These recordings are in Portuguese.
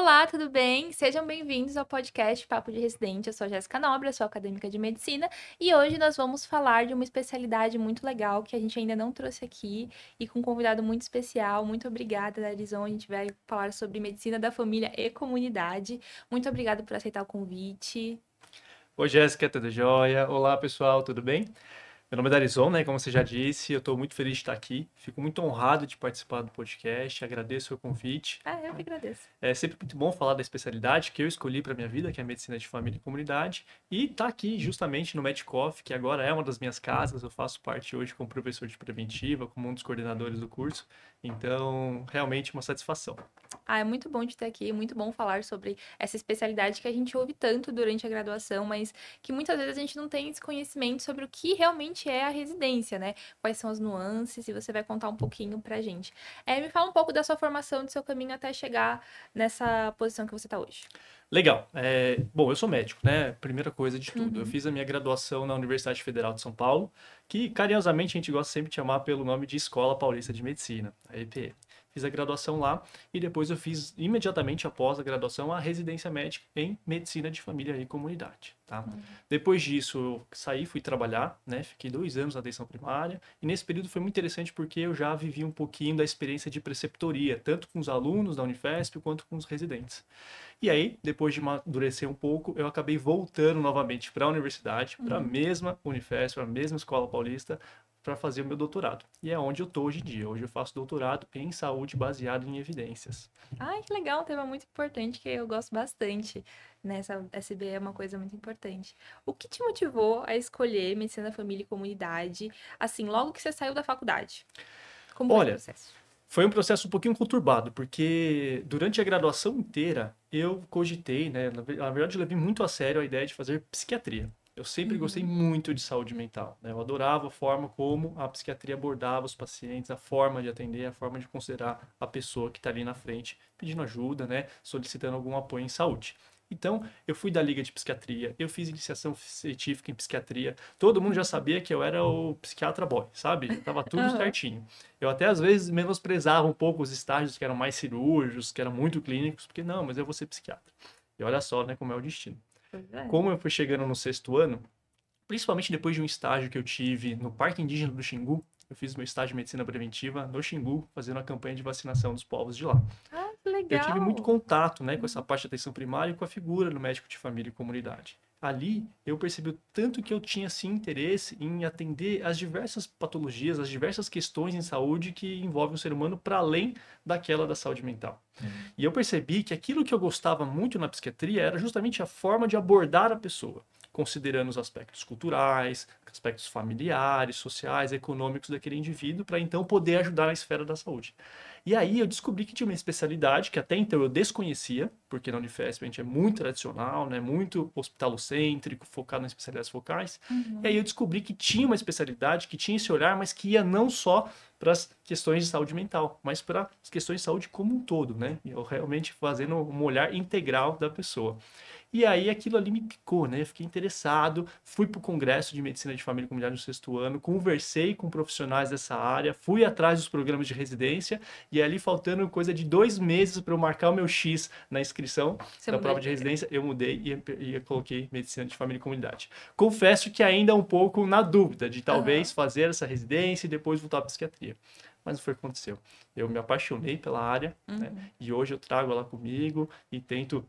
Olá, tudo bem? Sejam bem-vindos ao podcast Papo de Residente. Eu sou Jéssica Nobre, sou acadêmica de medicina e hoje nós vamos falar de uma especialidade muito legal que a gente ainda não trouxe aqui e com um convidado muito especial. Muito obrigada, Darizon. A gente vai falar sobre medicina da família e comunidade. Muito obrigada por aceitar o convite. Oi, Jéssica, tudo jóia? Olá, pessoal, tudo bem? Meu nome é Darizon, né? Como você já disse, eu estou muito feliz de estar aqui. Fico muito honrado de participar do podcast. Agradeço o convite. Ah, eu que agradeço. É sempre muito bom falar da especialidade que eu escolhi para minha vida, que é a medicina de família e comunidade, e estar tá aqui justamente no Medcoff, que agora é uma das minhas casas. Eu faço parte hoje como professor de preventiva, como um dos coordenadores do curso. Então, realmente uma satisfação. Ah, é muito bom de ter aqui, muito bom falar sobre essa especialidade que a gente ouve tanto durante a graduação, mas que muitas vezes a gente não tem esse conhecimento sobre o que realmente é a residência, né? Quais são as nuances, e você vai contar um pouquinho pra gente. É, me fala um pouco da sua formação, do seu caminho até chegar nessa posição que você está hoje. Legal. É, bom, eu sou médico, né? Primeira coisa de tudo. Uhum. Eu fiz a minha graduação na Universidade Federal de São Paulo, que carinhosamente a gente gosta sempre de chamar pelo nome de Escola Paulista de Medicina, a EPE fiz a graduação lá e depois eu fiz imediatamente após a graduação a residência médica em medicina de família e comunidade, tá? Uhum. Depois disso eu saí, fui trabalhar, né? Fiquei dois anos na atenção primária e nesse período foi muito interessante porque eu já vivi um pouquinho da experiência de preceptoria, tanto com os alunos da Unifesp quanto com os residentes. E aí, depois de amadurecer um pouco, eu acabei voltando novamente para a universidade, para a uhum. mesma Unifesp, para a mesma Escola Paulista, para fazer o meu doutorado. E é onde eu estou hoje em dia. Hoje eu faço doutorado em saúde baseado em evidências. Ai, que legal, um tema muito importante que eu gosto bastante. Nessa né? SB é uma coisa muito importante. O que te motivou a escolher medicina, família e comunidade, assim, logo que você saiu da faculdade? Como Olha, foi o processo? Foi um processo um pouquinho conturbado, porque durante a graduação inteira eu cogitei, né? Na verdade, eu levei muito a sério a ideia de fazer psiquiatria. Eu sempre uhum. gostei muito de saúde mental. Né? Eu adorava a forma como a psiquiatria abordava os pacientes, a forma de atender, a forma de considerar a pessoa que está ali na frente pedindo ajuda, né? solicitando algum apoio em saúde. Então, eu fui da Liga de Psiquiatria, eu fiz iniciação científica em psiquiatria. Todo mundo já sabia que eu era o psiquiatra boy, sabe? Tava tudo certinho. Eu até às vezes menosprezava um pouco os estágios que eram mais cirúrgicos, que eram muito clínicos, porque não, mas eu vou ser psiquiatra. E olha só, né, como é o destino. É. Como eu fui chegando no sexto ano, principalmente depois de um estágio que eu tive no Parque Indígena do Xingu, eu fiz meu estágio de medicina preventiva no Xingu, fazendo a campanha de vacinação dos povos de lá. Ah, que legal! Eu tive muito contato né, com essa parte de atenção primária e com a figura do médico de família e comunidade. Ali eu percebi o tanto que eu tinha sim interesse em atender as diversas patologias, as diversas questões em saúde que envolvem o ser humano para além daquela da saúde mental. Uhum. E eu percebi que aquilo que eu gostava muito na psiquiatria era justamente a forma de abordar a pessoa, considerando os aspectos culturais, aspectos familiares, sociais, econômicos daquele indivíduo, para então poder ajudar na esfera da saúde. E aí eu descobri que tinha uma especialidade que até então eu desconhecia, porque na Unifesp a gente é muito tradicional, né, muito hospitalocêntrico, focado nas especialidades focais. Uhum. E aí eu descobri que tinha uma especialidade que tinha esse olhar, mas que ia não só para as questões de saúde mental, mas para as questões de saúde como um todo, né? Eu realmente fazendo um olhar integral da pessoa. E aí aquilo ali me picou, né? Eu fiquei interessado, fui para o Congresso de Medicina de Família e Comunidade no sexto ano, conversei com profissionais dessa área, fui atrás dos programas de residência e ali faltando coisa de dois meses para eu marcar o meu X na inscrição Você da prova de residência, eu mudei e, e, coloquei Medicina de Família e Comunidade. Confesso que ainda um pouco na dúvida de talvez uhum. fazer essa residência e depois voltar para psiquiatria mas não foi o que aconteceu. Eu me apaixonei pela área né? uhum. né? e hoje eu trago ela comigo e tento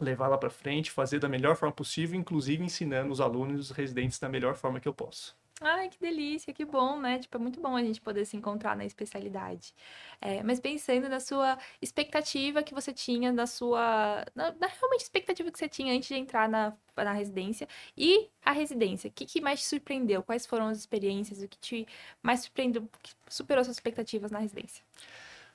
levar lá para frente, fazer da melhor forma possível, inclusive ensinando os alunos e os residentes da melhor forma que eu posso. Ai, que delícia, que bom, né? Tipo, é muito bom a gente poder se encontrar na especialidade. É, mas pensando na sua expectativa que você tinha, na sua. Na, na, realmente expectativa que você tinha antes de entrar na, na residência. E a residência, o que, que mais te surpreendeu? Quais foram as experiências? O que te mais surpreendeu, que superou suas expectativas na residência?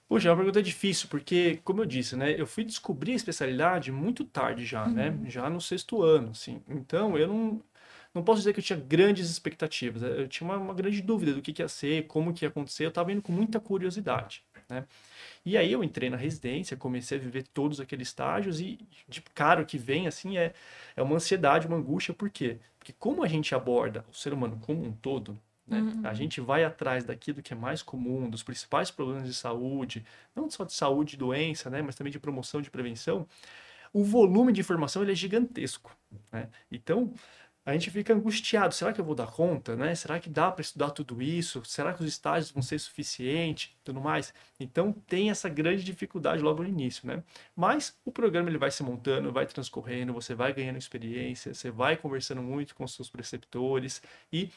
Poxa, é uma pergunta difícil, porque, como eu disse, né, eu fui descobrir a especialidade muito tarde já, né, uhum. né, já no sexto ano, assim. Então, eu não, não posso dizer que eu tinha grandes expectativas, eu tinha uma, uma grande dúvida do que, que ia ser, como que ia acontecer, eu estava indo com muita curiosidade, né. E aí eu entrei na residência, comecei a viver todos aqueles estágios e de cara o que vem, assim, é, é uma ansiedade, uma angústia, por quê? Porque como a gente aborda o ser humano como um todo, Né? Uhum. A gente vai atrás daquilo que é mais comum, dos principais problemas de saúde, não só de saúde e doença, né? mas também de promoção de prevenção. O volume de informação ele é gigantesco. Né? Então, a gente fica angustiado. Será que eu vou dar conta, né? Será que dá para estudar tudo isso? Será que os estágios vão ser suficientes, tudo mais? Então tem essa grande dificuldade logo no início, né? Mas o programa ele vai se montando, vai transcorrendo, você vai ganhando experiência, você vai conversando muito com os seus preceptores e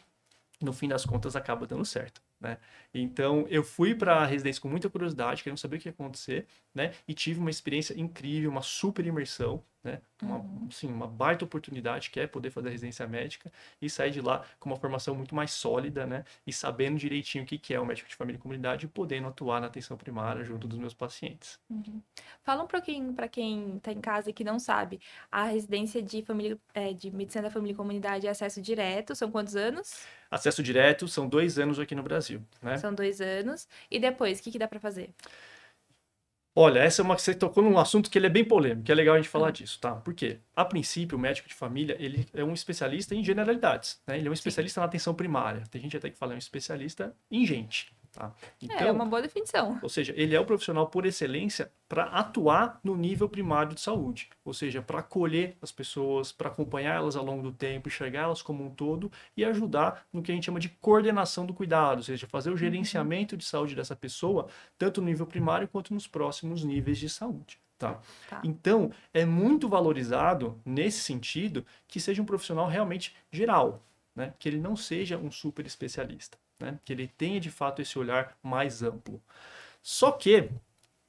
no fim das contas acaba dando certo. Né? Então eu fui para a residência com muita curiosidade, querendo saber o que ia acontecer, né? E tive uma experiência incrível, uma super imersão, né? Uma, uhum. assim, uma baita oportunidade que é poder fazer a residência médica e sair de lá com uma formação muito mais sólida, né? E sabendo direitinho o que, que é o médico de família e comunidade e podendo atuar na atenção primária junto dos meus pacientes. Uhum. Fala um pouquinho para quem está em casa e que não sabe, a residência de família é, de medicina da família e comunidade é acesso direto, são quantos anos? Acesso direto são dois anos aqui no Brasil, né? São dois anos. E depois, o que, que dá para fazer? Olha, essa é uma que você tocou num assunto que ele é bem polêmico, é legal a gente falar hum. disso, tá? Por quê? A princípio, o médico de família, ele é um especialista em generalidades, né? Ele é um especialista Sim. na atenção primária. Tem gente até que fala, é um especialista em gente. Tá? Então, é uma boa definição. Ou seja, ele é o profissional por excelência para atuar no nível primário de saúde, ou seja, para acolher as pessoas, para acompanhar elas ao longo do tempo, enxergá-las como um todo e ajudar no que a gente chama de coordenação do cuidado, ou seja, fazer o uhum. gerenciamento de saúde dessa pessoa, tanto no nível primário quanto nos próximos níveis de saúde. Tá. tá. Então, é muito valorizado nesse sentido que seja um profissional realmente geral, né? que ele não seja um super especialista né? que ele tenha de fato esse olhar mais amplo. Só que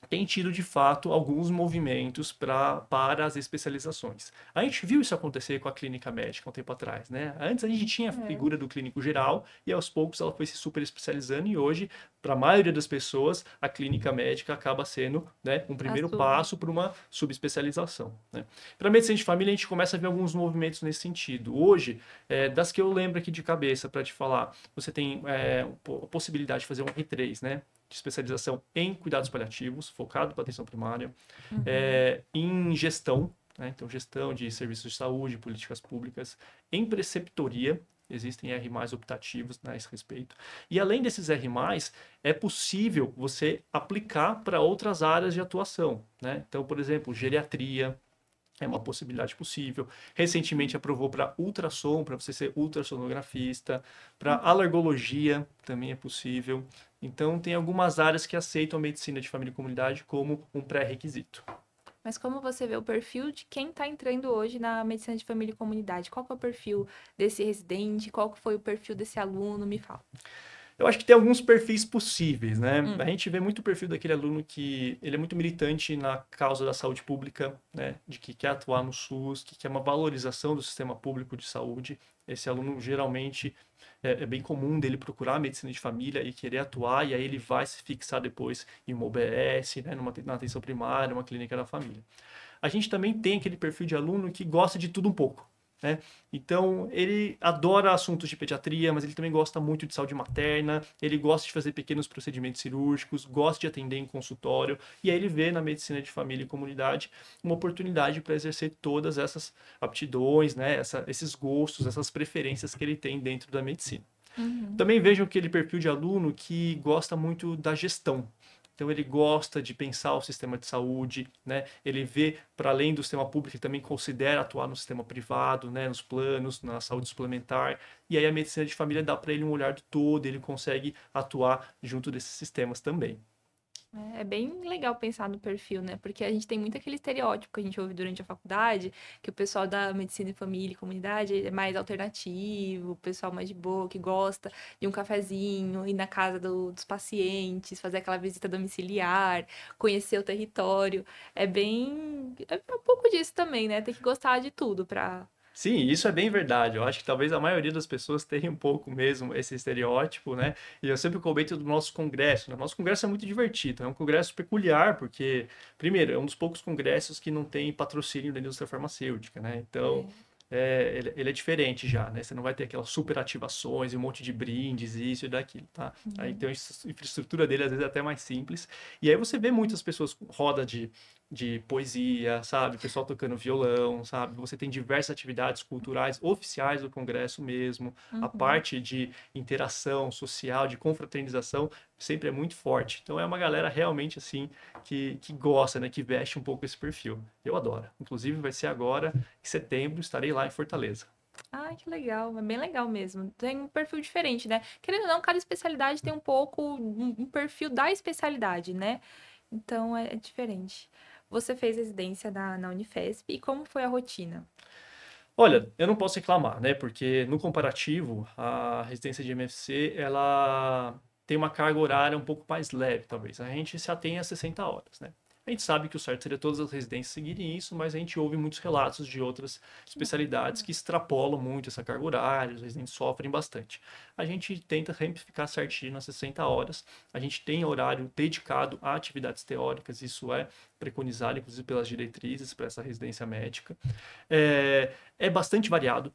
tem tido de fato alguns movimentos pra, para as especializações. A gente viu isso acontecer com a clínica médica um tempo atrás, né? Antes a gente tinha a é. figura do clínico geral e aos poucos ela foi se super especializando e hoje, para a maioria das pessoas, a clínica médica acaba sendo né, um primeiro passo para uma subespecialização. Né? Para a medicina de família a gente começa a ver alguns movimentos nesse sentido. Hoje, é, das que eu lembro aqui de cabeça para te falar, você tem é, a possibilidade de fazer um R3, né? De especialização em cuidados paliativos, focado para atenção primária, uhum. é, em gestão, né? então gestão de serviços de saúde, políticas públicas, em preceptoria, existem R mais optativos né, a esse respeito. E além desses R é possível você aplicar para outras áreas de atuação. Né? Então, por exemplo, geriatria, é uma possibilidade possível. Recentemente aprovou para ultrassom, para você ser ultrassonografista, para alergologia também é possível. Então, tem algumas áreas que aceitam a medicina de família e comunidade como um pré-requisito. Mas como você vê o perfil de quem está entrando hoje na medicina de família e comunidade? Qual é o perfil desse residente? Qual foi o perfil desse aluno? Me fala. Eu acho que tem alguns perfis possíveis, né? Hum. A gente vê muito o perfil daquele aluno que ele é muito militante na causa da saúde pública, né? De que quer atuar no SUS, que quer uma valorização do sistema público de saúde. Esse aluno geralmente é, é bem comum dele procurar medicina de família e querer atuar, e aí ele vai se fixar depois em uma OBS, né? Numa, na atenção primária, uma clínica da família. A gente também tem aquele perfil de aluno que gosta de tudo um pouco. Né? Então, ele adora assuntos de pediatria, mas ele também gosta muito de saúde materna, ele gosta de fazer pequenos procedimentos cirúrgicos, gosta de atender em consultório, e aí ele vê na medicina de família e comunidade uma oportunidade para exercer todas essas aptidões, né? Essa, esses gostos, essas preferências que ele tem dentro da medicina. Uhum. Também vejo aquele perfil de aluno que gosta muito da gestão, então ele gosta de pensar o sistema de saúde, né? Ele vê para além do sistema público, ele também considera atuar no sistema privado, né? Nos planos, na saúde suplementar. E aí a medicina de família dá para ele um olhar todo, ele consegue atuar junto desses sistemas também. É, é bem legal pensar no perfil, né? Porque a gente tem muito aquele estereótipo que a gente ouve durante a faculdade, que o pessoal da medicina e família e comunidade é mais alternativo, o pessoal mais de boa, que gosta de um cafezinho, ir na casa do, dos pacientes, fazer aquela visita domiciliar, conhecer o território. É bem. É um pouco disso também, né? Tem que gostar de tudo para Sim, isso é bem verdade. Eu acho que talvez a maioria das pessoas tenha um pouco mesmo esse estereótipo, né? E eu sempre comento do nosso congresso. Né? Nosso congresso é muito divertido, é um congresso peculiar, porque, primeiro, é um dos poucos congressos que não tem patrocínio da indústria farmacêutica, né? Então. É é, ele, ele, é diferente já, né? Você não vai ter aquelas super ativações e um monte de brindes, isso e daquilo, tá? Uhum. Aí, então, a infraestrutura dele às vezes é até mais simples. E aí você vê muitas pessoas com roda de de poesia, sabe? O pessoal tocando violão, sabe? Você tem diversas atividades culturais oficiais do Congresso mesmo. Uhum. A parte de interação social, de confraternização, sempre é muito forte. Então é uma galera realmente assim que, que gosta, né? Que veste um pouco esse perfil. Eu adoro. Inclusive vai ser agora, em setembro, estarei lá em Fortaleza. Ah, que legal, é bem legal mesmo. Tem um perfil diferente, né? Querendo ou não, cada especialidade tem um pouco um perfil da especialidade, né? Então é, é diferente. Você fez residência na, na Unifesp e como foi a rotina? Olha, eu não posso reclamar, né? Porque no comparativo, a residência de MFC, ela tem uma carga horária um pouco mais leve, talvez. A gente se atém a 60 horas, né? A gente sabe que o certo seria todas as residências seguirem isso, mas a gente ouve muitos relatos de outras especialidades que extrapolam muito essa carga horária, os residentes sofrem bastante. A gente tenta sempre ficar certinho nas 60 horas. A gente tem horário dedicado a atividades teóricas, isso é preconizado, inclusive, pelas diretrizes para essa residência médica. É, é bastante variado.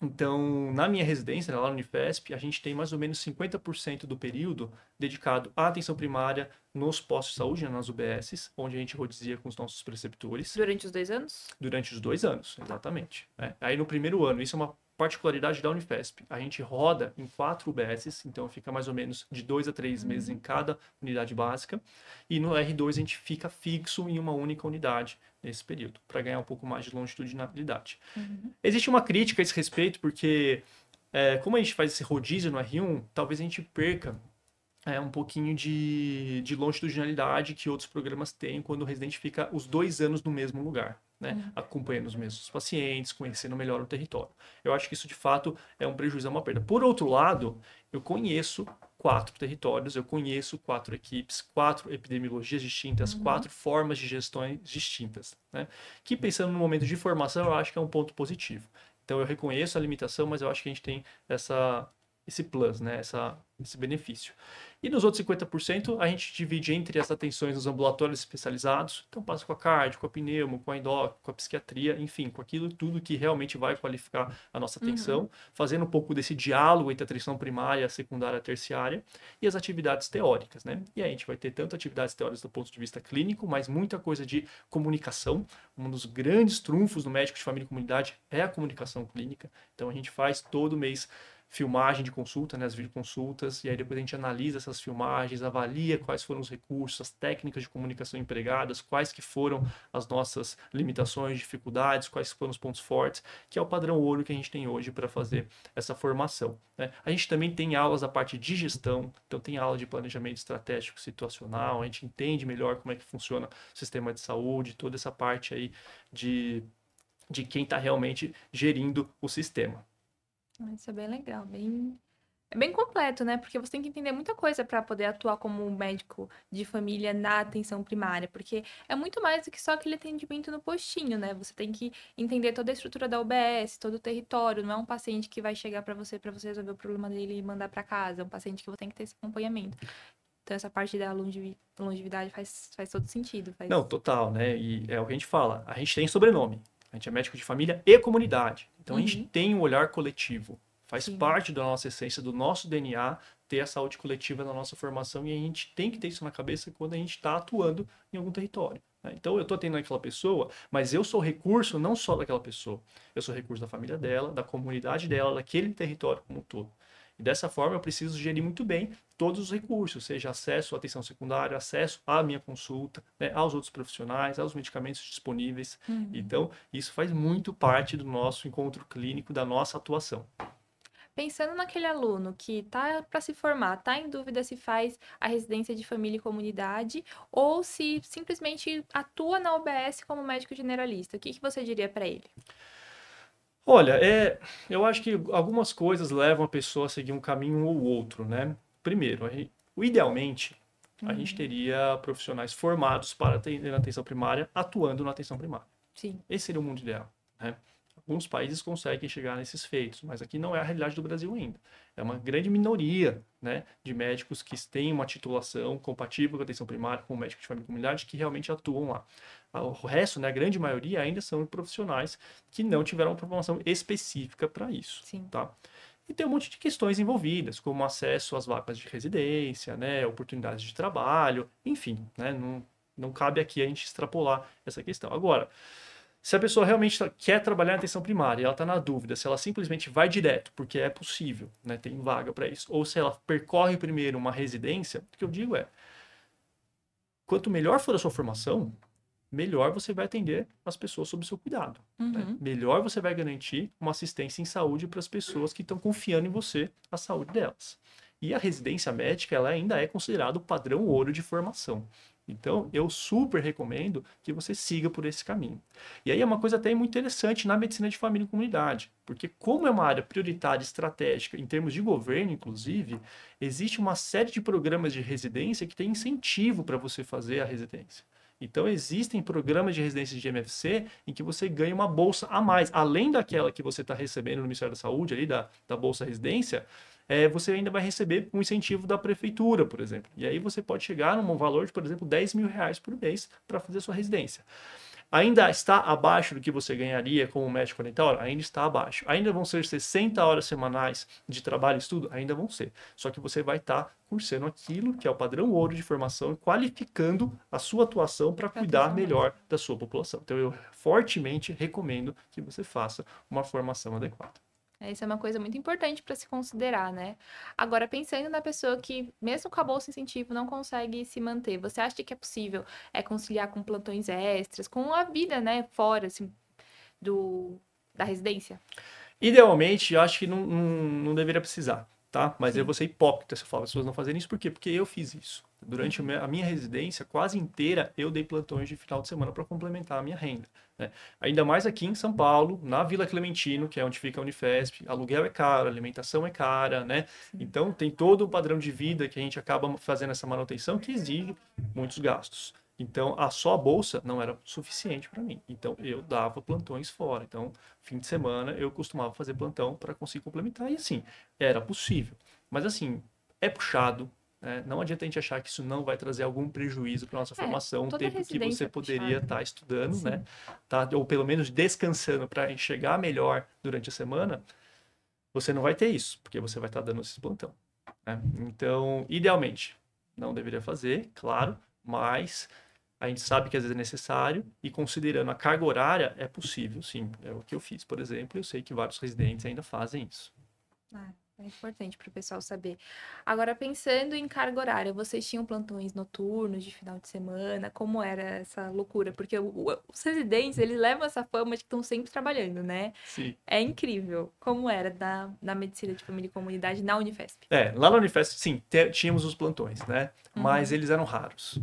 Então, na minha residência, lá no Unifesp, a gente tem mais ou menos 50% do período dedicado à atenção primária nos postos de saúde, né, nas UBSs, onde a gente rodizia com os nossos preceptores. Durante os dois anos? Durante os dois anos, exatamente. É. Aí no primeiro ano, isso é uma particularidade da Unifesp. A gente roda em quatro UBSs, então fica mais ou menos de dois a três uhum. meses em cada unidade básica. E no R2 a gente fica fixo em uma única unidade nesse período, para ganhar um pouco mais de longitudinalidade. Uhum. Existe uma crítica a esse respeito, porque é, como a gente faz esse rodízio no R1, talvez a gente perca é, um pouquinho de, de longitudinalidade que outros programas têm quando o residente fica os dois anos no mesmo lugar né? Uhum. Acompanhando os mesmos pacientes, conhecendo melhor o território. Eu acho que isso de fato é um prejuízo, é uma perda. Por outro lado, eu conheço quatro territórios, eu conheço quatro equipes, quatro epidemiologias distintas, uhum. quatro formas de gestões distintas, né? Que pensando no momento de formação, eu acho que é um ponto positivo. Então eu reconheço a limitação, mas eu acho que a gente tem essa esse plus, né? Essa, esse benefício. E nos outros 50%, a gente divide entre as atenções nos ambulatórios especializados, então passa com a cardio, com a pneumo, com a endó, com a psiquiatria, enfim, com aquilo tudo que realmente vai qualificar a nossa atenção, uhum. fazendo um pouco desse diálogo entre a atenção primária, secundária, terciária e as atividades teóricas, né? E aí a gente vai ter tanto atividades teóricas do ponto de vista clínico, mas muita coisa de comunicação. Um dos grandes trunfos do médico de família e comunidade é a comunicação clínica. Então a gente faz todo mês filmagem de consulta, né, as videoconsultas, e aí depois a gente analisa essas filmagens, avalia quais foram os recursos, as técnicas de comunicação empregadas, quais que foram as nossas limitações, dificuldades, quais foram os pontos fortes, que é o padrão ouro que a gente tem hoje para fazer essa formação. Né? A gente também tem aulas da parte de gestão, então tem aula de planejamento estratégico situacional, a gente entende melhor como é que funciona o sistema de saúde, toda essa parte aí de, de quem está realmente gerindo o sistema. Isso é bem legal, bem é bem completo, né? Porque você tem que entender muita coisa para poder atuar como médico de família na atenção primária, porque é muito mais do que só aquele atendimento no postinho, né? Você tem que entender toda a estrutura da UBS, todo o território, não é um paciente que vai chegar para você para você resolver o problema dele e mandar para casa, é um paciente que você tem que ter esse acompanhamento. Então essa parte da longevidade faz, faz todo sentido. Faz... Não, total, né? E é o que a gente fala, a gente tem sobrenome. A gente é médico de família e comunidade. Então uhum. a gente uhum. tem um olhar coletivo. Faz Sim. parte da nossa essência, do nosso DNA, ter a saúde coletiva na nossa formação e a gente tem que ter isso na cabeça quando a gente está atuando em algum território. Né? Então eu estou atendendo aquela pessoa, mas eu sou recurso não só daquela pessoa, eu sou recurso da família dela, da comunidade dela, daquele território como um todo. E dessa forma eu preciso gerir muito bem todos os recursos, seja acesso à atenção secundária, acesso à minha consulta, né, aos outros profissionais, aos medicamentos disponíveis. Uhum. Então, isso faz muito parte do nosso encontro clínico, da nossa atuação. Pensando naquele aluno que está para se formar, está em dúvida se faz a residência de família e comunidade ou se simplesmente atua na UBS como médico generalista, o que, que você diria para ele? Olha, é, eu acho que algumas coisas levam a pessoa a seguir um caminho ou outro, né? Primeiro, o idealmente, a gente uhum. teria profissionais formados para atender na atenção primária, atuando na atenção primária. Sim. Esse seria o mundo ideal, né? Alguns países conseguem chegar nesses feitos, mas aqui não é a realidade do Brasil ainda. É uma grande minoria né, de médicos que têm uma titulação compatível com a atenção primária, com o médico de família e comunidade, que realmente atuam lá. O resto, né, a grande maioria, ainda são profissionais que não tiveram uma formação específica para isso. Sim. Tá? E tem um monte de questões envolvidas, como acesso às vagas de residência, né, oportunidades de trabalho, enfim, né, não, Não cabe aqui a gente extrapolar essa questão. Agora, se a pessoa realmente tá, quer trabalhar na atenção primária e ela está na dúvida se ela simplesmente vai direto, porque é possível, né, tem vaga para isso, ou se ela percorre primeiro uma residência, o que eu digo é: quanto melhor for a sua formação, melhor você vai atender as pessoas sob seu cuidado. Né? Uhum. Né? Melhor você vai garantir uma assistência em saúde para as pessoas que estão confiando em você, a saúde delas. E a residência médica ela ainda é considerada o padrão ouro de formação. Então, eu super recomendo que você siga por esse caminho. E aí é uma coisa até muito interessante na medicina de família e comunidade, porque como é uma área prioritária estratégica em termos de governo, inclusive, existe uma série de programas de residência que tem incentivo para você fazer a residência. Então, existem programas de residência de MFC em que você ganha uma bolsa a mais, além daquela que você está recebendo no Ministério da Saúde, ali da, da Bolsa Residência, é, você ainda vai receber um incentivo da prefeitura, por exemplo. E aí você pode chegar num valor de, por exemplo, 10 mil reais por mês para fazer sua residência. Ainda está abaixo do que você ganharia como médico orientador? Ainda está abaixo. Ainda vão ser 60 horas semanais de trabalho e estudo? Ainda vão ser. Só que você vai estar tá cursando aquilo que é o padrão ouro de formação e qualificando a sua atuação para cuidar melhor da sua população. Então eu fortemente recomendo que você faça uma formação adequada. Isso é uma coisa muito importante para se considerar, né? Agora, pensando na pessoa que, mesmo com a bolsa incentivo, não consegue se manter, você acha que é possível é conciliar com plantões extras, com a vida, né, fora assim, do, da residência? Idealmente, eu acho que não, não, não deveria precisar, tá? Mas Sim. eu vou ser hipócrita se eu falo, as pessoas não fazerem isso, por quê? Porque eu fiz isso. Durante a minha residência, quase inteira, eu dei plantões de final de semana para complementar a minha renda. Né? Ainda mais aqui em São Paulo, na Vila Clementino, que é onde fica a Unifesp, aluguel é caro, alimentação é cara, né? Então tem todo o padrão de vida que a gente acaba fazendo essa manutenção que exige muitos gastos. Então a só a bolsa não era suficiente para mim. Então eu dava plantões fora. Então fim de semana eu costumava fazer plantão para conseguir complementar e assim era possível. Mas assim é puxado, né? Não adianta a gente achar que isso não vai trazer algum prejuízo para nossa é, formação, um tempo que você é poderia estar tá estudando, Sim. né? Tá, ou pelo menos descansando para enxergar melhor durante a semana, você não vai ter isso, porque você vai estar tá dando esse plantão. Né? Então, idealmente, não deveria fazer, claro, mas a gente sabe que às vezes é necessário e considerando a carga horária, é possível, sim. É o que eu fiz, por exemplo, eu sei que vários residentes ainda fazem isso. Ah. É importante para o pessoal saber. Agora, pensando em carga horária, vocês tinham plantões noturnos de final de semana? Como era essa loucura? Porque os residentes, eles levam essa fama de que estão sempre trabalhando, né? Sim. É incrível. Como era na, na medicina de família e comunidade na Unifesp? É, lá na Unifesp, sim, tínhamos os plantões, né? Uhum. Mas eles eram raros.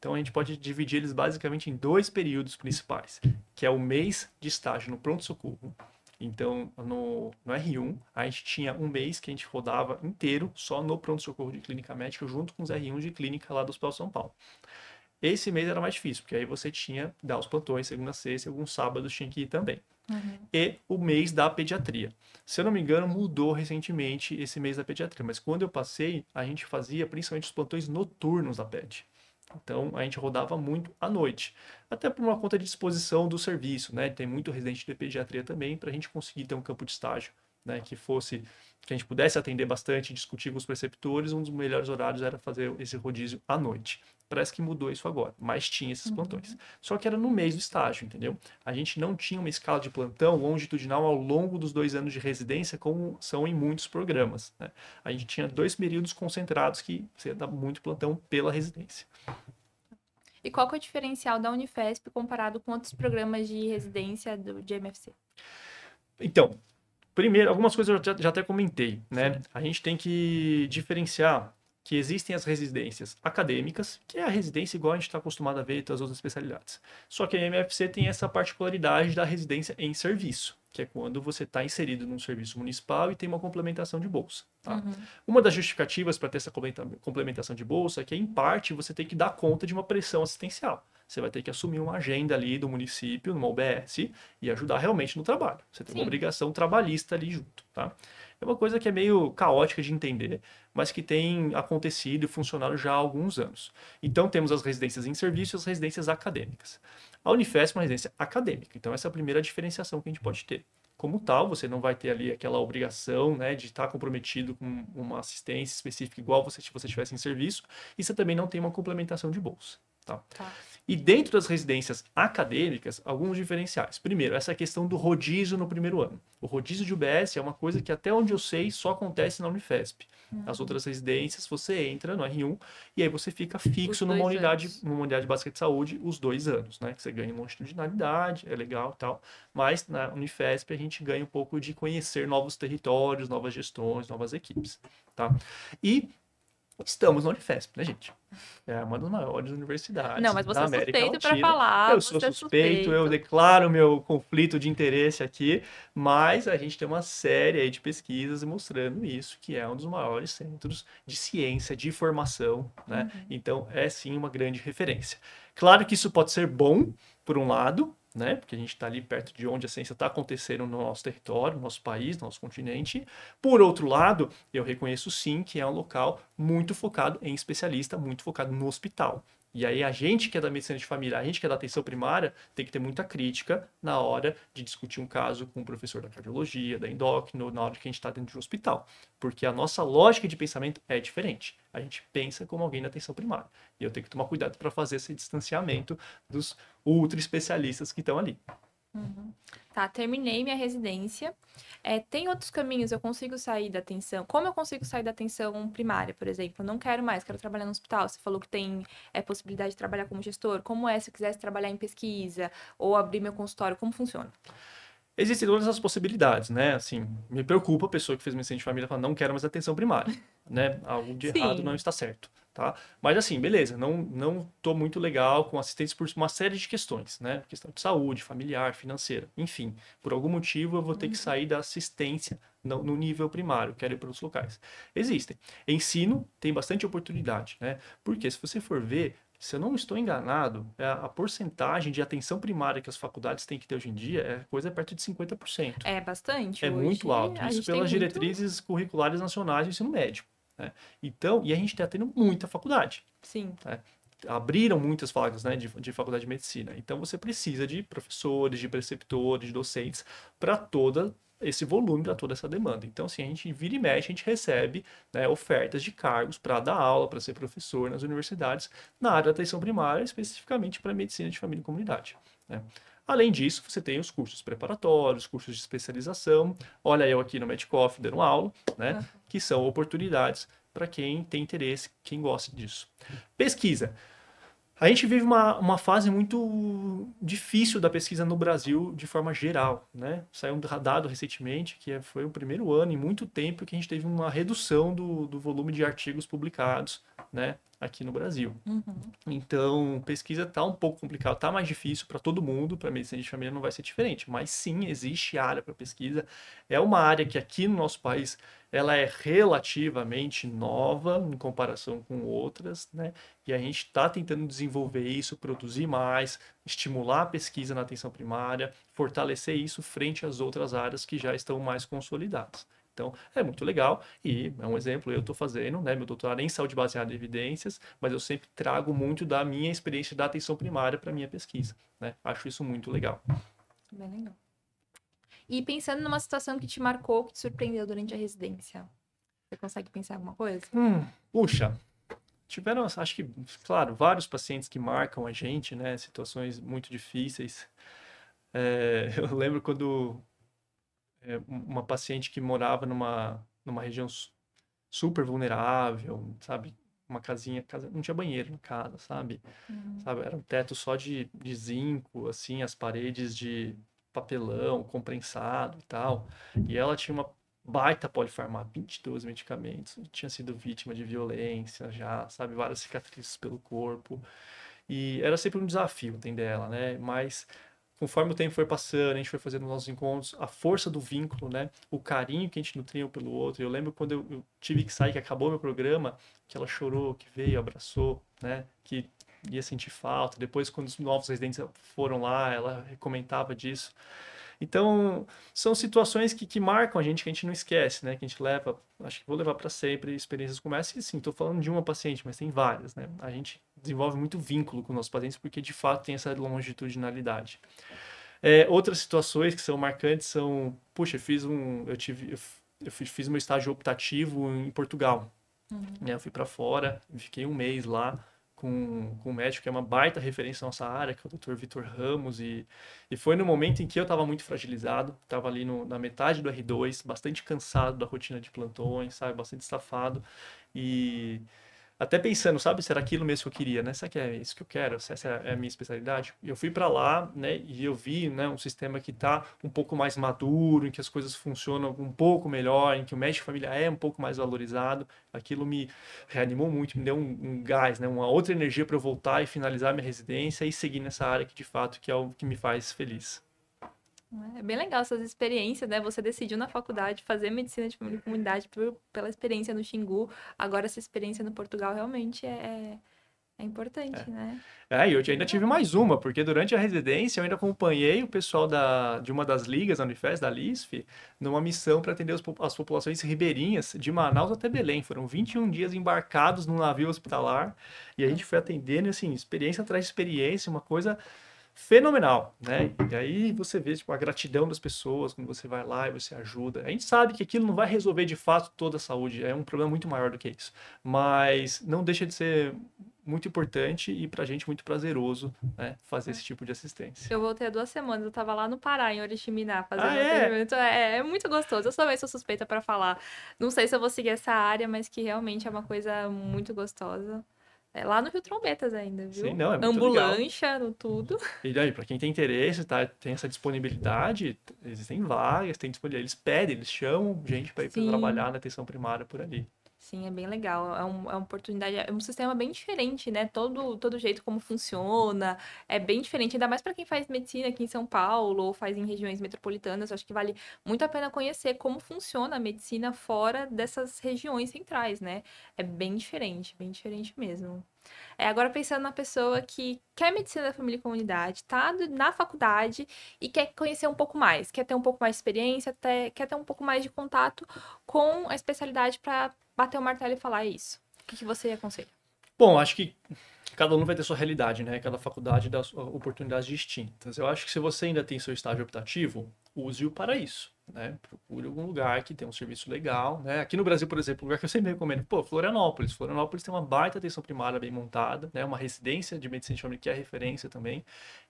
Então a gente pode dividir eles basicamente em dois períodos principais, que é o mês de estágio no pronto-socorro então, no, no R1, a gente tinha um mês que a gente rodava inteiro só no pronto-socorro de clínica médica, junto com os R1 de clínica lá do Hospital São Paulo. Esse mês era mais difícil, porque aí você tinha dar os plantões, segunda, sexta, e alguns sábados tinha que ir também. Uhum. E o mês da pediatria. Se eu não me engano, mudou recentemente esse mês da pediatria, mas quando eu passei, a gente fazia principalmente os plantões noturnos da PED. Então a gente rodava muito à noite, até por uma conta de disposição do serviço, né? Tem muito residente de pediatria também para a gente conseguir ter um campo de estágio, né? Que fosse que a gente pudesse atender bastante, discutir com os preceptores. Um dos melhores horários era fazer esse rodízio à noite. Parece que mudou isso agora, mas tinha esses uhum. plantões. Só que era no mês do estágio, entendeu? A gente não tinha uma escala de plantão longitudinal ao longo dos dois anos de residência, como são em muitos programas. Né? A gente tinha dois períodos concentrados que você dá muito plantão pela residência. E qual que é o diferencial da Unifesp comparado com outros programas de residência do, de MFC? Então, primeiro, algumas coisas eu já, já até comentei, né? Sim. A gente tem que diferenciar que existem as residências acadêmicas, que é a residência igual a gente está acostumado a ver em todas as outras especialidades. Só que a MFC tem essa particularidade da residência em serviço, que é quando você está inserido num serviço municipal e tem uma complementação de bolsa. Tá? Uhum. Uma das justificativas para ter essa complementação de bolsa é que, em parte, você tem que dar conta de uma pressão assistencial. Você vai ter que assumir uma agenda ali do município, numa OBS, e ajudar realmente no trabalho. Você tem Sim. uma obrigação trabalhista ali junto. Tá? É uma coisa que é meio caótica de entender, mas que tem acontecido e funcionado já há alguns anos. Então temos as residências em serviço e as residências acadêmicas. A Unifesp é uma residência acadêmica, então essa é a primeira diferenciação que a gente pode ter. Como tal, você não vai ter ali aquela obrigação né, de estar comprometido com uma assistência específica igual você, se você estivesse em serviço, e você também não tem uma complementação de bolsa. Tá? Tá. E dentro das residências acadêmicas, alguns diferenciais. Primeiro, essa questão do rodízio no primeiro ano. O rodízio de UBS é uma coisa que, até onde eu sei, só acontece na Unifesp. As Uhum. outras residências, você entra no R1 e aí você fica fixo numa unidade, anos. numa unidade básica de saúde os dois anos, né? Que você ganha longitudinalidade, é legal e tal. Mas na Unifesp a gente ganha um pouco de conhecer novos territórios, novas gestões, novas equipes, tá? E estamos na Unifesp, né, gente? É uma das maiores universidades Não, mas você da é América suspeito pra Latina. falar. Eu sou é suspeito, eu declaro meu conflito de interesse aqui, mas a gente tem uma série aí de pesquisas mostrando isso, que é um dos maiores centros de ciência, de formação, né? Uhum. Então, é sim uma grande referência. Claro que isso pode ser bom, por um lado, né? Porque a gente está ali perto de onde a ciência está acontecendo no nosso território, no nosso país, no nosso continente. Por outro lado, eu reconheço sim que é um local muito focado em especialista, muito focado no hospital. E aí a gente que é da medicina de família, a gente que é da atenção primária, tem que ter muita crítica na hora de discutir um caso com o professor da cardiologia, da endócrino, na hora que a gente está dentro de um hospital. Porque a nossa lógica de pensamento é diferente. A gente pensa como alguém da atenção primária. E eu tenho que tomar cuidado para fazer esse distanciamento dos ultra especialistas que estão ali. Tá, terminei minha residência. É, tem outros caminhos, eu consigo sair da atenção. Como eu consigo sair da atenção primária, por exemplo? Eu não quero mais, quero trabalhar no hospital. Você falou que tem é, possibilidade de trabalhar como gestor. Como é se eu quisesse trabalhar em pesquisa ou abrir meu consultório? Como funciona? Existem todas as possibilidades, né? Assim, me preocupa a pessoa que fez medicina de família falar, não quero mais atenção primária, né? Algo de errado não está certo, tá? Mas assim, beleza, não não tô muito legal com assistentes por uma série de questões, né? Questão de saúde, familiar, financeira, enfim. Por algum motivo eu vou ter que sair da assistência no, no nível primário, quero ir para outros locais. Existem. Ensino tem bastante oportunidade, né? Porque se você for ver, se eu não estou enganado, é a porcentagem de atenção primária que as faculdades têm que ter hoje em dia é coisa perto de 50%. É bastante. É Hoje, muito alto. Isso pelas muito- diretrizes curriculares nacionais do ensino médio. Né? Então, e a gente está tendo muita faculdade. Sim. Abriram muitas vagas né, de, de faculdade de medicina. Então, você precisa de professores, de preceptores, de docentes para todo esse volume, para toda essa demanda. Então, assim, a gente vira e mexe, a gente recebe né, ofertas de cargos para dar aula, para ser professor nas universidades, na área da atenção primária, especificamente para medicina de família e comunidade. né? Além disso, você tem os cursos preparatórios, cursos de especialização. Olha eu aqui no Medcoff dando aula, né? Aham. Que são oportunidades para quem tem interesse, quem gosta disso. Pesquisa. A gente vive uma, uma fase muito difícil da pesquisa no Brasil de forma geral, né? Saiu um dado recentemente que é- foi o primeiro ano em muito tempo que a gente teve uma redução do, do volume de artigos publicados, né? Aqui no Brasil. Uhum. Então, pesquisa tá um pouco complicado, tá mais difícil para todo mundo, para medicina de família não vai ser diferente, mas sim, existe área para pesquisa. É uma área que aqui no nosso país ela é relativamente nova em comparação com outras, né? E a gente está tentando desenvolver isso, produzir mais, estimular a pesquisa na atenção primária, fortalecer isso frente às outras áreas que já estão mais consolidadas. Então, é muito legal e é um exemplo, eu estou fazendo, né, meu doutorado em saúde baseada em evidências, mas eu sempre trago muito da minha experiência da atenção primária para minha pesquisa, né? Acho isso muito legal. Bem legal. E pensando numa situação que te marcou, que te surpreendeu durante a residência. Você consegue pensar alguma coisa? Hum, puxa, tiveram, acho que, claro, vários pacientes que marcam a gente, né? Situações muito difíceis. É, eu lembro quando é, uma paciente que morava numa, numa região su- super vulnerável, sabe? Uma casinha, casa, não tinha banheiro na casa, sabe? Sabe? Era um teto só de, de zinco, assim, as paredes de papelão comprensado e tal. E ela tinha uma baita polifarmácia, 22 medicamentos, tinha sido vítima de violência já, sabe? Várias cicatrizes pelo corpo. E era sempre um desafio atender ela, né? Mas conforme o tempo foi passando, a gente foi fazendo nossos encontros, a força do vínculo, né? O carinho que a gente nutria um pelo outro. Eu lembro quando eu, eu tive que sair, que acabou meu programa, que ela chorou, que veio, abraçou, né? Que ia sentir falta. Depois, quando os novos residentes foram lá, ela comentava disso. Então, são situações que, que marcam a gente, que a gente não esquece, né? Que a gente leva, acho que vou levar para sempre experiências como essa. E sim, estou falando de uma paciente, mas tem várias, né? A gente desenvolve muito vínculo com nossos pacientes porque, de fato, tem essa longitudinalidade. É, outras situações que são marcantes são, puxa, eu fiz um, eu tive, eu, fiz, meu estágio optativo em Portugal. né? Eu fui para fora, fiquei um mês lá com, com um médico que é uma baita referência na nossa área, que é o Dr. Vitor Ramos, e, e foi no momento em que eu estava muito fragilizado, estava ali no, na metade do R2, bastante cansado da rotina de plantões, sabe, bastante estafado, e até pensando, sabe, será aquilo mesmo que eu queria, né? Será que é isso que eu quero? Se essa é a minha especialidade? Eu fui para lá, né, e eu vi, né, um sistema que está um pouco mais maduro, em que as coisas funcionam um pouco melhor, em que o médico família é um pouco mais valorizado. Aquilo me reanimou muito, me deu um, um gás, né, uma outra energia para eu voltar e finalizar minha residência e seguir nessa área que de fato que é o que me faz feliz. É bem legal essas experiências, né? Você decidiu na faculdade fazer medicina de família e comunidade por, pela experiência no Xingu. Agora, essa experiência no Portugal realmente é, é importante, é. né? É, e eu ainda tive mais uma, porque durante a residência eu ainda acompanhei o pessoal da, de uma das ligas da Unifes, da LISF, numa missão para atender os, as populações ribeirinhas de Manaus até Belém. Foram 21 dias embarcados num navio hospitalar e a gente foi atendendo, assim, experiência atrás de experiência, uma coisa fenomenal, né? E aí você vê tipo, a gratidão das pessoas quando você vai lá e você ajuda. A gente sabe que aquilo não vai resolver de fato toda a saúde, é um problema muito maior do que isso. Mas não deixa de ser muito importante e pra gente muito prazeroso né, fazer esse tipo de assistência. Eu voltei há duas semanas, eu tava lá no Pará, em Oriximiná, fazendo ah, é? atendimento. É, é muito gostoso. Eu também sou suspeita para falar. Não sei se eu vou seguir essa área, mas que realmente é uma coisa muito gostosa. É lá no Rio Trombetas ainda, viu? Sim, não, é Ambulância, no tudo. E aí, para quem tem interesse, tá, tem essa disponibilidade, existem vagas, tem disponibilidade, eles pedem, eles chamam gente para ir pra trabalhar na atenção primária por ali. Sim, é bem legal. É, um, é uma oportunidade, é um sistema bem diferente, né? Todo, todo jeito como funciona é bem diferente, ainda mais para quem faz medicina aqui em São Paulo ou faz em regiões metropolitanas. Acho que vale muito a pena conhecer como funciona a medicina fora dessas regiões centrais, né? É bem diferente, bem diferente mesmo. É, agora pensando na pessoa que quer medicina da família e comunidade, tá na faculdade e quer conhecer um pouco mais, quer ter um pouco mais de experiência, até, quer ter um pouco mais de contato com a especialidade para bater o martelo e falar isso. O que, que você aconselha? Bom, acho que cada um vai ter sua realidade, né? Cada faculdade dá oportunidades distintas. Eu acho que se você ainda tem seu estágio optativo, use-o para isso né? Procure algum lugar que tenha um serviço legal, né? Aqui no Brasil, por exemplo, um lugar que eu sempre recomendo, pô, Florianópolis. Florianópolis tem uma baita atenção primária bem montada, né? Uma residência de medicina de família que é referência também.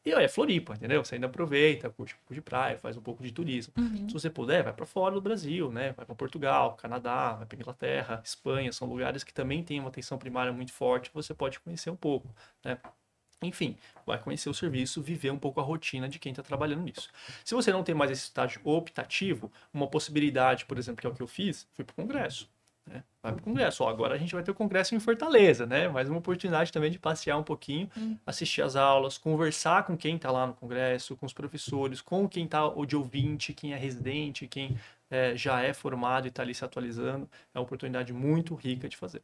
E ó, é Floripa, entendeu? Você ainda aproveita, curte um pouco de praia, faz um pouco de turismo. Uhum. Se você puder, vai para fora do Brasil, né? Vai para Portugal, Canadá, vai para Inglaterra, Espanha, são lugares que também têm uma atenção primária muito forte, você pode conhecer um pouco, né? Enfim, vai conhecer o serviço, viver um pouco a rotina de quem está trabalhando nisso. Se você não tem mais esse estágio optativo, uma possibilidade, por exemplo, que é o que eu fiz, foi para o congresso. Né? Vai para o congresso. Ó, agora a gente vai ter o congresso em Fortaleza, né? Mais uma oportunidade também de passear um pouquinho, hum. assistir as aulas, conversar com quem está lá no congresso, com os professores, com quem está de ouvinte, quem é residente, quem é, já é formado e está ali se atualizando. É uma oportunidade muito rica de fazer.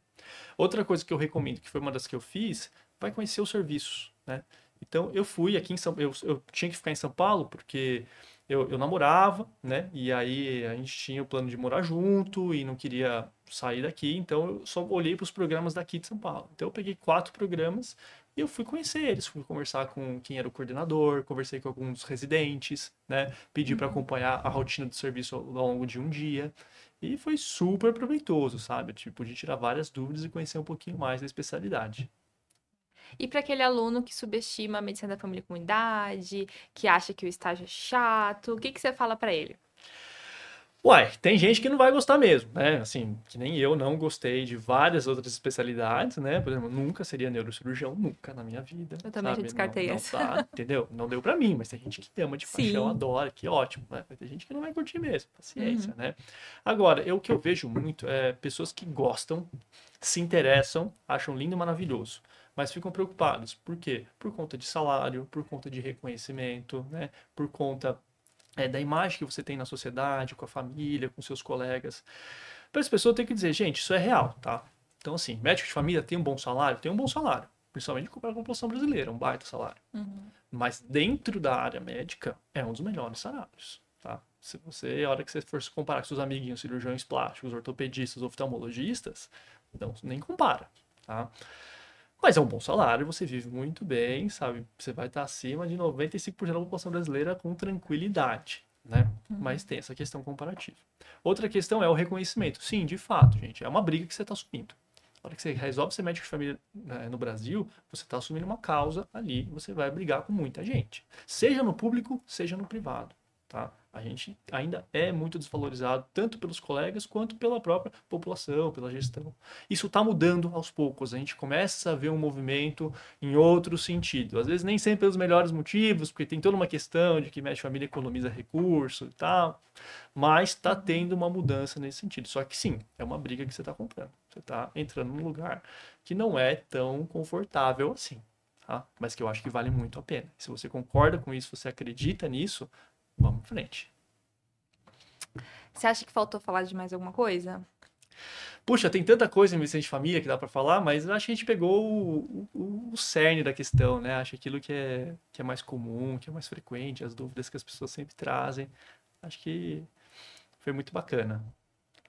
Outra coisa que eu recomendo, que foi uma das que eu fiz, vai conhecer os serviços, né? Então eu fui aqui em São eu, eu tinha que ficar em São Paulo porque eu, eu namorava, né? E aí a gente tinha o plano de morar junto e não queria sair daqui, então eu só olhei para os programas daqui de São Paulo. Então eu peguei quatro programas e eu fui conhecer eles, fui conversar com quem era o coordenador, conversei com alguns residentes, né? Pedi para uhum. acompanhar a rotina do serviço ao longo de um dia. E foi super proveitoso, sabe? Tipo, de tirar várias dúvidas e conhecer um pouquinho mais da especialidade. E para aquele aluno que subestima a medicina da família e comunidade, que acha que o estágio é chato, o que, que você fala para ele? Uai, tem gente que não vai gostar mesmo, né? Assim, que nem eu não gostei de várias outras especialidades, né? Por exemplo, nunca seria neurocirurgião, nunca na minha vida. Eu também sabe? já descartei não, essa. Não tá, entendeu? Não deu para mim, mas tem gente que ama de Sim. paixão, adora, que ótimo, né? Mas tem gente que não vai curtir mesmo, paciência, uhum. né? Agora, eu, o que eu vejo muito é pessoas que gostam, se interessam, acham lindo e maravilhoso mas ficam preocupados. Por quê? Por conta de salário, por conta de reconhecimento, né? por conta é, da imagem que você tem na sociedade, com a família, com seus colegas. Para as pessoas tem que dizer, gente, isso é real, tá? Então, assim, médico de família tem um bom salário? Tem um bom salário. Principalmente comparado com a população brasileira, um baita salário. Uhum. Mas dentro da área médica, é um dos melhores salários, tá? Se você, a hora que você for se comparar com seus amiguinhos cirurgiões plásticos, ortopedistas, oftalmologistas, não, nem compara, tá? Mas é um bom salário, você vive muito bem, sabe? Você vai estar acima de 95% da população brasileira com tranquilidade, né? Uhum. Mas tem essa questão comparativa. Outra questão é o reconhecimento. Sim, de fato, gente, é uma briga que você está assumindo. Na hora que você resolve ser médico de família né, no Brasil, você está assumindo uma causa ali, você vai brigar com muita gente. Seja no público, seja no privado. Tá? A gente ainda é muito desvalorizado, tanto pelos colegas quanto pela própria população, pela gestão. Isso está mudando aos poucos. A gente começa a ver um movimento em outro sentido. Às vezes nem sempre pelos melhores motivos, porque tem toda uma questão de que mexe família economiza recurso e tal. Mas está tendo uma mudança nesse sentido. Só que sim, é uma briga que você está comprando. Você está entrando num lugar que não é tão confortável assim. Tá? Mas que eu acho que vale muito a pena. Se você concorda com isso, você acredita nisso, vamos em frente. Você acha que faltou falar de mais alguma coisa? Puxa, tem tanta coisa em Vicente Família que dá para falar, mas acho que a gente pegou o, o, o, cerne da questão, né? Acho aquilo que é, que é mais comum, que é mais frequente, as dúvidas que as pessoas sempre trazem. Acho que foi muito bacana.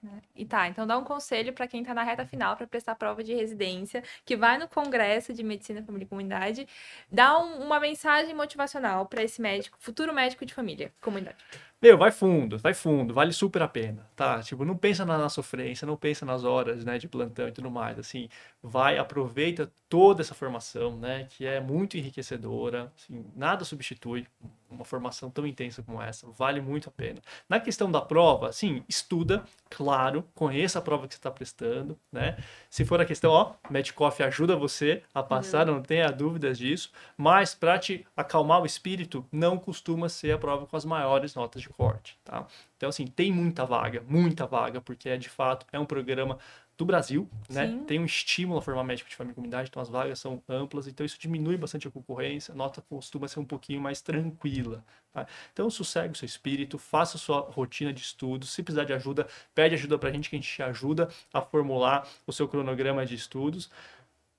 Né? E tá, então dá um conselho para quem está na reta final para prestar prova de residência, que vai no Congresso de Medicina, Família e Comunidade, dá um, uma mensagem motivacional para esse médico, futuro médico de família, comunidade. Meu, vai fundo, vai fundo, vale super a pena, tá? Tipo, não pensa na, na, sofrência, não pensa nas horas, né, de plantão e tudo mais, assim, vai, aproveita toda essa formação, né, que é muito enriquecedora, assim, nada substitui uma formação tão intensa como essa, vale muito a pena. Na questão da prova, assim, estuda, claro, conheça a prova que você está prestando, né, se for a questão, ó, Medcoff ajuda você a passar, uhum. não tenha dúvidas disso, mas para te acalmar o espírito, não costuma ser a prova com as maiores notas de de corte, tá? Então, assim, tem muita vaga, muita vaga, porque é, de fato é um programa do Brasil, né? Sim. Tem um estímulo a formar médico de família e comunidade, então as vagas são amplas, então isso diminui bastante a concorrência, a nota costuma ser um pouquinho mais tranquila. Tá? Então sossegue o seu espírito, faça a sua rotina de estudos, se precisar de ajuda, pede ajuda pra gente que a gente te ajuda a formular o seu cronograma de estudos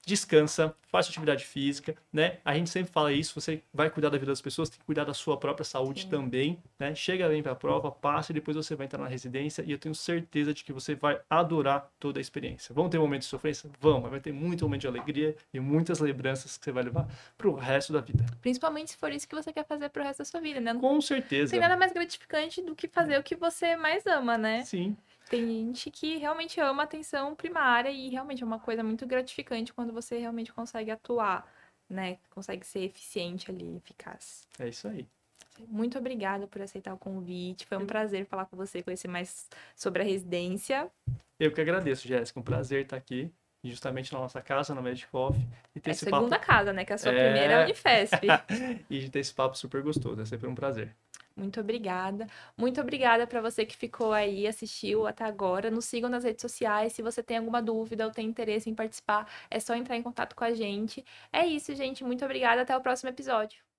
descansa, faz atividade física, né? A gente sempre fala isso, você vai cuidar da vida das pessoas, tem que cuidar da sua própria saúde Sim. também, né? Chega bem para a prova, passa e depois você vai entrar na residência e eu tenho certeza de que você vai adorar toda a experiência. Vão ter momentos de sofrência? Vão, mas vai ter muito momento de alegria e muitas lembranças que você vai levar pro resto da vida. Principalmente se for isso que você quer fazer pro resto da sua vida, né? Com certeza. Não tem nada mais gratificante do que fazer o que você mais ama, né? Sim. Tem gente que realmente ama atenção primária e realmente é uma coisa muito gratificante quando você realmente consegue atuar, né? Consegue ser eficiente ali, eficaz. É isso aí. Muito obrigada por aceitar o convite. Foi um prazer falar com você, conhecer mais sobre a residência. Eu que agradeço, Jéssica. Um prazer estar aqui justamente na nossa casa, no Magic Coffee. E ter é a segunda papo... casa, né? Que a sua é... primeira é Unifesp. e ter esse papo super gostoso. É sempre um prazer. Muito obrigada. Muito obrigada para você que ficou aí, assistiu até agora. Nos sigam nas redes sociais. Se você tem alguma dúvida ou tem interesse em participar, é só entrar em contato com a gente. É isso, gente. Muito obrigada. Até o próximo episódio.